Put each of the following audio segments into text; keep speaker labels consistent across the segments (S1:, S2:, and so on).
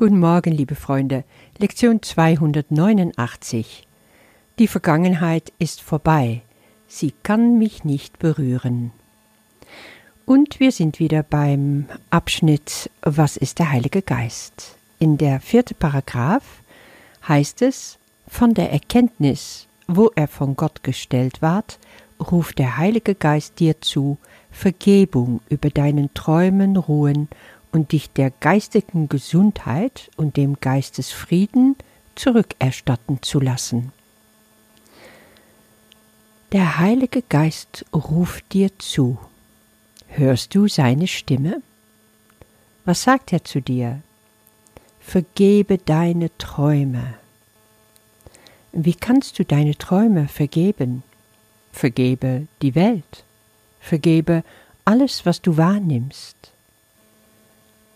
S1: Guten Morgen, liebe Freunde. Lektion 289. Die Vergangenheit ist vorbei. Sie kann mich nicht berühren. Und wir sind wieder beim Abschnitt Was ist der Heilige Geist? In der vierten Paragraph heißt es, von der Erkenntnis, wo er von Gott gestellt ward, ruft der Heilige Geist dir zu, Vergebung über deinen Träumen ruhen und dich der geistigen Gesundheit und dem Geistesfrieden zurückerstatten zu lassen. Der Heilige Geist ruft dir zu. Hörst du seine Stimme? Was sagt er zu dir? Vergebe deine Träume. Wie kannst du deine Träume vergeben? Vergebe die Welt. Vergebe alles, was du wahrnimmst.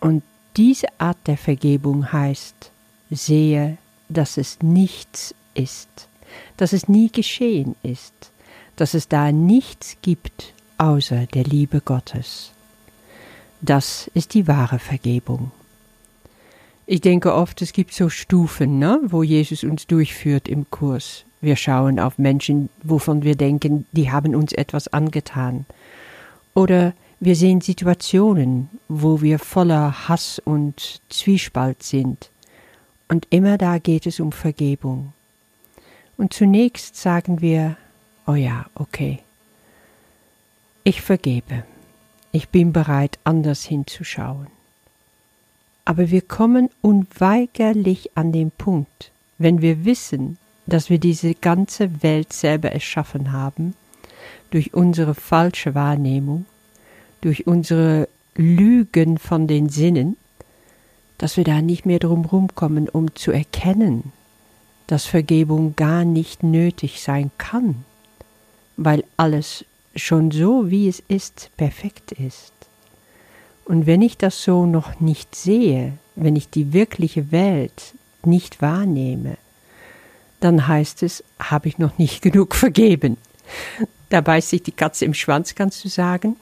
S1: Und diese Art der Vergebung heißt, sehe, dass es nichts ist, dass es nie geschehen ist, dass es da nichts gibt außer der Liebe Gottes. Das ist die wahre Vergebung. Ich denke oft, es gibt so Stufen, ne, wo Jesus uns durchführt im Kurs. Wir schauen auf Menschen, wovon wir denken, die haben uns etwas angetan. Oder wir sehen Situationen, wo wir voller Hass und Zwiespalt sind. Und immer da geht es um Vergebung. Und zunächst sagen wir, oh ja, okay. Ich vergebe. Ich bin bereit, anders hinzuschauen. Aber wir kommen unweigerlich an den Punkt, wenn wir wissen, dass wir diese ganze Welt selber erschaffen haben, durch unsere falsche Wahrnehmung, durch unsere Lügen von den Sinnen, dass wir da nicht mehr drum rumkommen, um zu erkennen, dass Vergebung gar nicht nötig sein kann, weil alles schon so, wie es ist, perfekt ist. Und wenn ich das so noch nicht sehe, wenn ich die wirkliche Welt nicht wahrnehme, dann heißt es, habe ich noch nicht genug vergeben. Da beißt sich die Katze im Schwanz, kannst du sagen.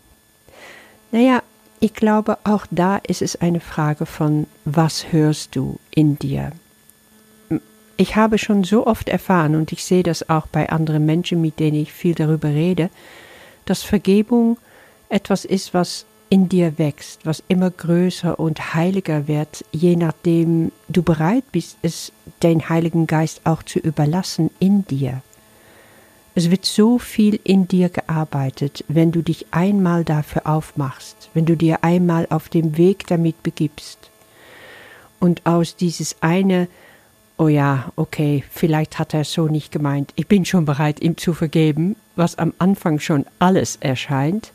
S1: Naja, ich glaube, auch da ist es eine Frage von, was hörst du in dir? Ich habe schon so oft erfahren, und ich sehe das auch bei anderen Menschen, mit denen ich viel darüber rede, dass Vergebung etwas ist, was in dir wächst, was immer größer und heiliger wird, je nachdem du bereit bist, es den Heiligen Geist auch zu überlassen in dir. Es wird so viel in dir gearbeitet, wenn du dich einmal dafür aufmachst, wenn du dir einmal auf dem Weg damit begibst. Und aus dieses eine, oh ja, okay, vielleicht hat er es so nicht gemeint, ich bin schon bereit, ihm zu vergeben, was am Anfang schon alles erscheint,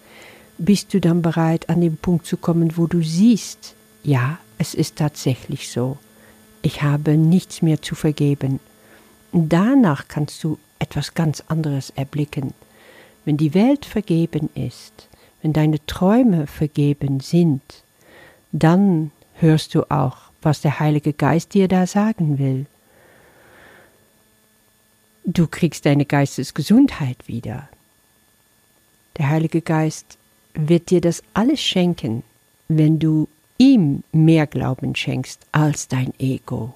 S1: bist du dann bereit, an den Punkt zu kommen, wo du siehst, ja, es ist tatsächlich so, ich habe nichts mehr zu vergeben. Danach kannst du etwas ganz anderes erblicken. Wenn die Welt vergeben ist, wenn deine Träume vergeben sind, dann hörst du auch, was der Heilige Geist dir da sagen will. Du kriegst deine Geistesgesundheit wieder. Der Heilige Geist wird dir das alles schenken, wenn du ihm mehr Glauben schenkst als dein Ego.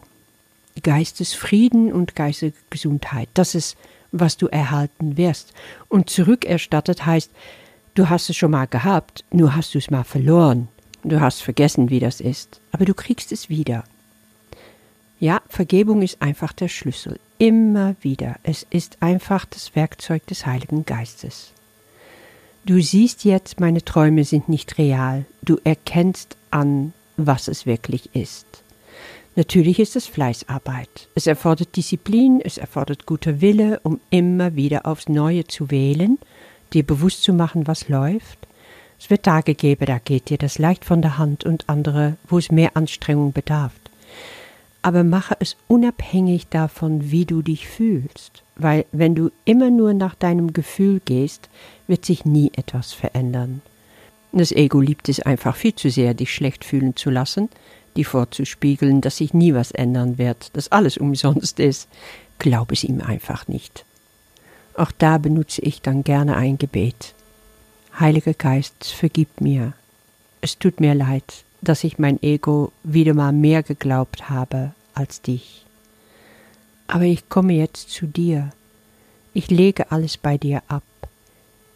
S1: Geistesfrieden und Geistesgesundheit, das ist was du erhalten wirst. Und zurückerstattet heißt, du hast es schon mal gehabt, nur hast du es mal verloren. Du hast vergessen, wie das ist, aber du kriegst es wieder. Ja, Vergebung ist einfach der Schlüssel. Immer wieder. Es ist einfach das Werkzeug des Heiligen Geistes. Du siehst jetzt, meine Träume sind nicht real. Du erkennst an, was es wirklich ist. Natürlich ist es Fleißarbeit. Es erfordert Disziplin, es erfordert guter Wille, um immer wieder aufs Neue zu wählen, dir bewusst zu machen, was läuft. Es wird Tage geben, da geht dir das leicht von der Hand und andere, wo es mehr Anstrengung bedarf. Aber mache es unabhängig davon, wie du dich fühlst, weil wenn du immer nur nach deinem Gefühl gehst, wird sich nie etwas verändern. Das Ego liebt es einfach viel zu sehr, dich schlecht fühlen zu lassen, die vorzuspiegeln, dass sich nie was ändern wird, dass alles umsonst ist, glaube es ihm einfach nicht. Auch da benutze ich dann gerne ein Gebet. Heiliger Geist, vergib mir. Es tut mir leid. dass ich mein Ego wieder mal mehr geglaubt habe als dich. Aber ich komme jetzt zu dir. Ich lege alles bei dir ab.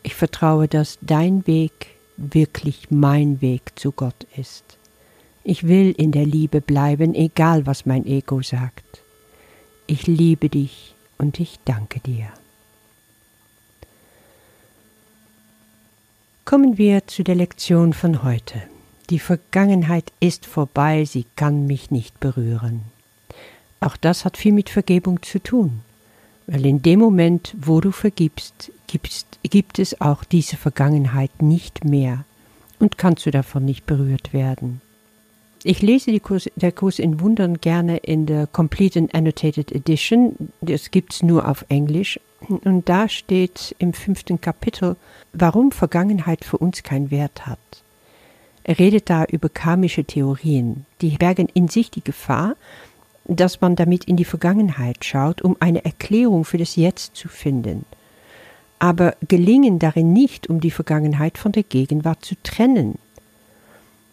S1: Ich vertraue, dass dein Weg wirklich mein Weg zu Gott ist. Ich will in der Liebe bleiben, egal was mein Ego sagt. Ich liebe dich und ich danke dir. Kommen wir zu der Lektion von heute. Die Vergangenheit ist vorbei, sie kann mich nicht berühren. Auch das hat viel mit Vergebung zu tun, weil in dem Moment, wo du vergibst, gibst, gibt es auch diese Vergangenheit nicht mehr und kannst du davon nicht berührt werden. Ich lese die Kurs, der Kurs in Wundern gerne in der Complete and Annotated Edition. Das gibt's nur auf Englisch. Und da steht im fünften Kapitel, warum Vergangenheit für uns keinen Wert hat. Er redet da über karmische Theorien. Die bergen in sich die Gefahr, dass man damit in die Vergangenheit schaut, um eine Erklärung für das Jetzt zu finden. Aber gelingen darin nicht, um die Vergangenheit von der Gegenwart zu trennen.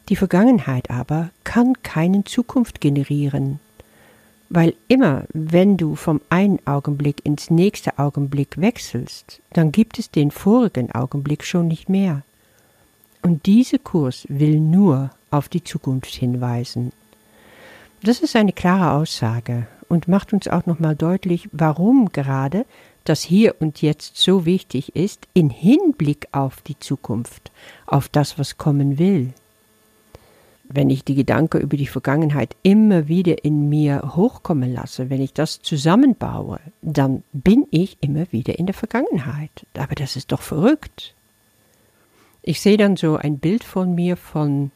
S1: Die Vergangenheit aber kann keinen Zukunft generieren, weil immer, wenn du vom einen Augenblick ins nächste Augenblick wechselst, dann gibt es den vorigen Augenblick schon nicht mehr. Und dieser Kurs will nur auf die Zukunft hinweisen. Das ist eine klare Aussage und macht uns auch nochmal deutlich, warum gerade das Hier und Jetzt so wichtig ist, in Hinblick auf die Zukunft, auf das, was kommen will wenn ich die Gedanken über die Vergangenheit immer wieder in mir hochkommen lasse, wenn ich das zusammenbaue, dann bin ich immer wieder in der Vergangenheit. Aber das ist doch verrückt. Ich sehe dann so ein Bild von mir von,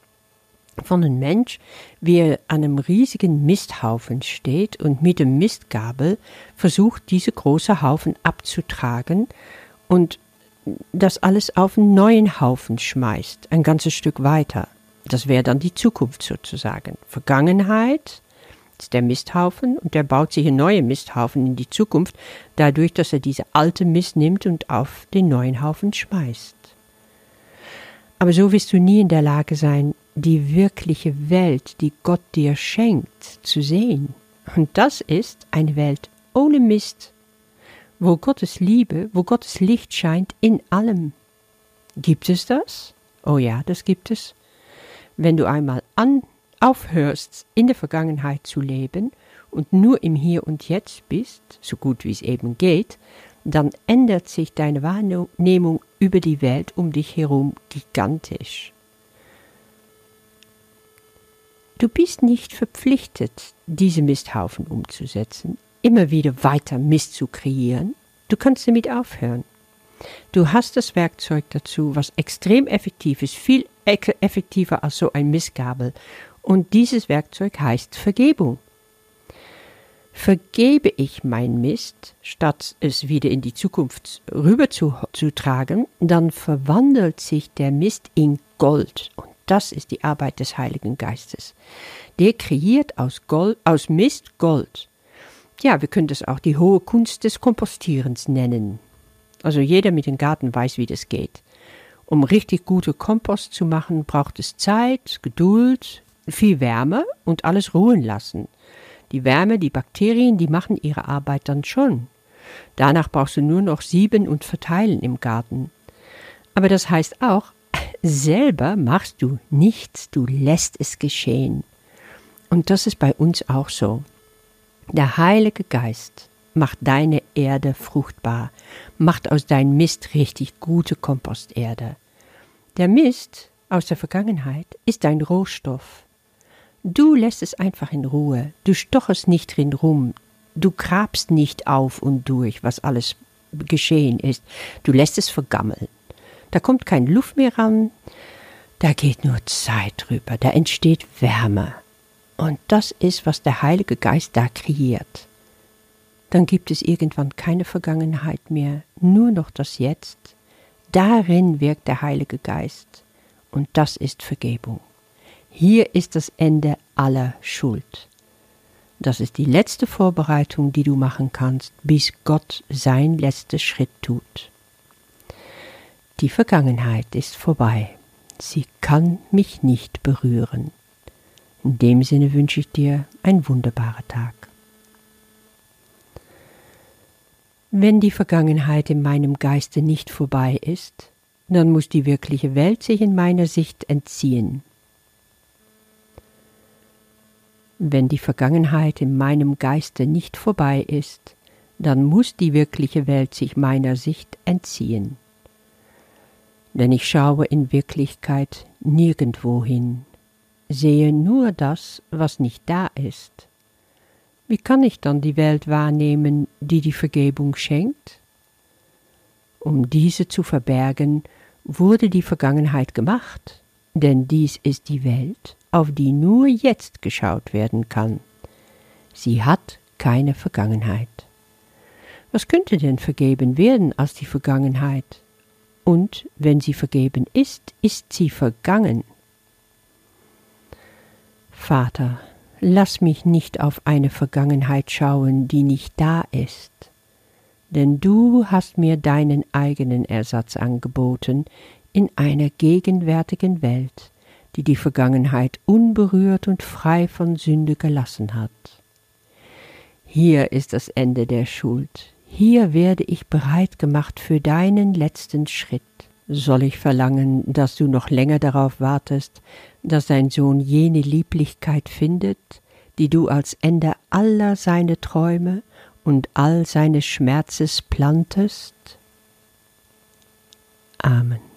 S1: von einem Mensch, wie er an einem riesigen Misthaufen steht und mit dem Mistgabel versucht, diese große Haufen abzutragen und das alles auf einen neuen Haufen schmeißt, ein ganzes Stück weiter. Das wäre dann die Zukunft sozusagen. Vergangenheit ist der Misthaufen und der baut sich einen neuen Misthaufen in die Zukunft, dadurch, dass er diese alte Mist nimmt und auf den neuen Haufen schmeißt. Aber so wirst du nie in der Lage sein, die wirkliche Welt, die Gott dir schenkt, zu sehen. Und das ist eine Welt ohne Mist, wo Gottes Liebe, wo Gottes Licht scheint in allem. Gibt es das? Oh ja, das gibt es. Wenn du einmal an, aufhörst, in der Vergangenheit zu leben und nur im Hier und Jetzt bist, so gut wie es eben geht, dann ändert sich deine Wahrnehmung über die Welt um dich herum gigantisch. Du bist nicht verpflichtet, diese Misthaufen umzusetzen, immer wieder weiter Mist zu kreieren. Du kannst damit aufhören. Du hast das Werkzeug dazu, was extrem effektiv ist, viel effektiver als so ein Missgabel. Und dieses Werkzeug heißt Vergebung. Vergebe ich mein Mist, statt es wieder in die Zukunft rüber zu, dann verwandelt sich der Mist in Gold. Und das ist die Arbeit des Heiligen Geistes. Der kreiert aus, Gold, aus Mist Gold. Ja, wir können das auch die hohe Kunst des Kompostierens nennen. Also jeder mit dem Garten weiß, wie das geht. Um richtig gute Kompost zu machen, braucht es Zeit, Geduld, viel Wärme und alles ruhen lassen. Die Wärme, die Bakterien, die machen ihre Arbeit dann schon. Danach brauchst du nur noch sieben und verteilen im Garten. Aber das heißt auch, selber machst du nichts, du lässt es geschehen. Und das ist bei uns auch so. Der Heilige Geist macht deine Erde fruchtbar, macht aus deinem Mist richtig gute Komposterde. Der Mist aus der Vergangenheit ist dein Rohstoff. Du lässt es einfach in Ruhe, du stochest nicht drin rum, du grabst nicht auf und durch, was alles geschehen ist, du lässt es vergammeln. Da kommt kein Luft mehr ran, da geht nur Zeit drüber, da entsteht Wärme. Und das ist, was der Heilige Geist da kreiert dann gibt es irgendwann keine Vergangenheit mehr, nur noch das Jetzt. Darin wirkt der Heilige Geist, und das ist Vergebung. Hier ist das Ende aller Schuld. Das ist die letzte Vorbereitung, die du machen kannst, bis Gott sein letzter Schritt tut. Die Vergangenheit ist vorbei. Sie kann mich nicht berühren. In dem Sinne wünsche ich dir einen wunderbaren Tag. Wenn die Vergangenheit in meinem Geiste nicht vorbei ist, dann muss die wirkliche Welt sich in meiner Sicht entziehen. Wenn die Vergangenheit in meinem Geiste nicht vorbei ist, dann muss die wirkliche Welt sich meiner Sicht entziehen. Denn ich schaue in Wirklichkeit nirgendwo hin, sehe nur das, was nicht da ist. Wie kann ich dann die Welt wahrnehmen, die die Vergebung schenkt? Um diese zu verbergen, wurde die Vergangenheit gemacht, denn dies ist die Welt, auf die nur jetzt geschaut werden kann. Sie hat keine Vergangenheit. Was könnte denn vergeben werden als die Vergangenheit? Und wenn sie vergeben ist, ist sie vergangen. Vater, lass mich nicht auf eine Vergangenheit schauen, die nicht da ist, denn du hast mir deinen eigenen Ersatz angeboten in einer gegenwärtigen Welt, die die Vergangenheit unberührt und frei von Sünde gelassen hat. Hier ist das Ende der Schuld, hier werde ich bereit gemacht für deinen letzten Schritt. Soll ich verlangen, dass du noch länger darauf wartest, dass dein Sohn jene Lieblichkeit findet, die du als Ende aller seine Träume und all seine Schmerzes plantest? Amen.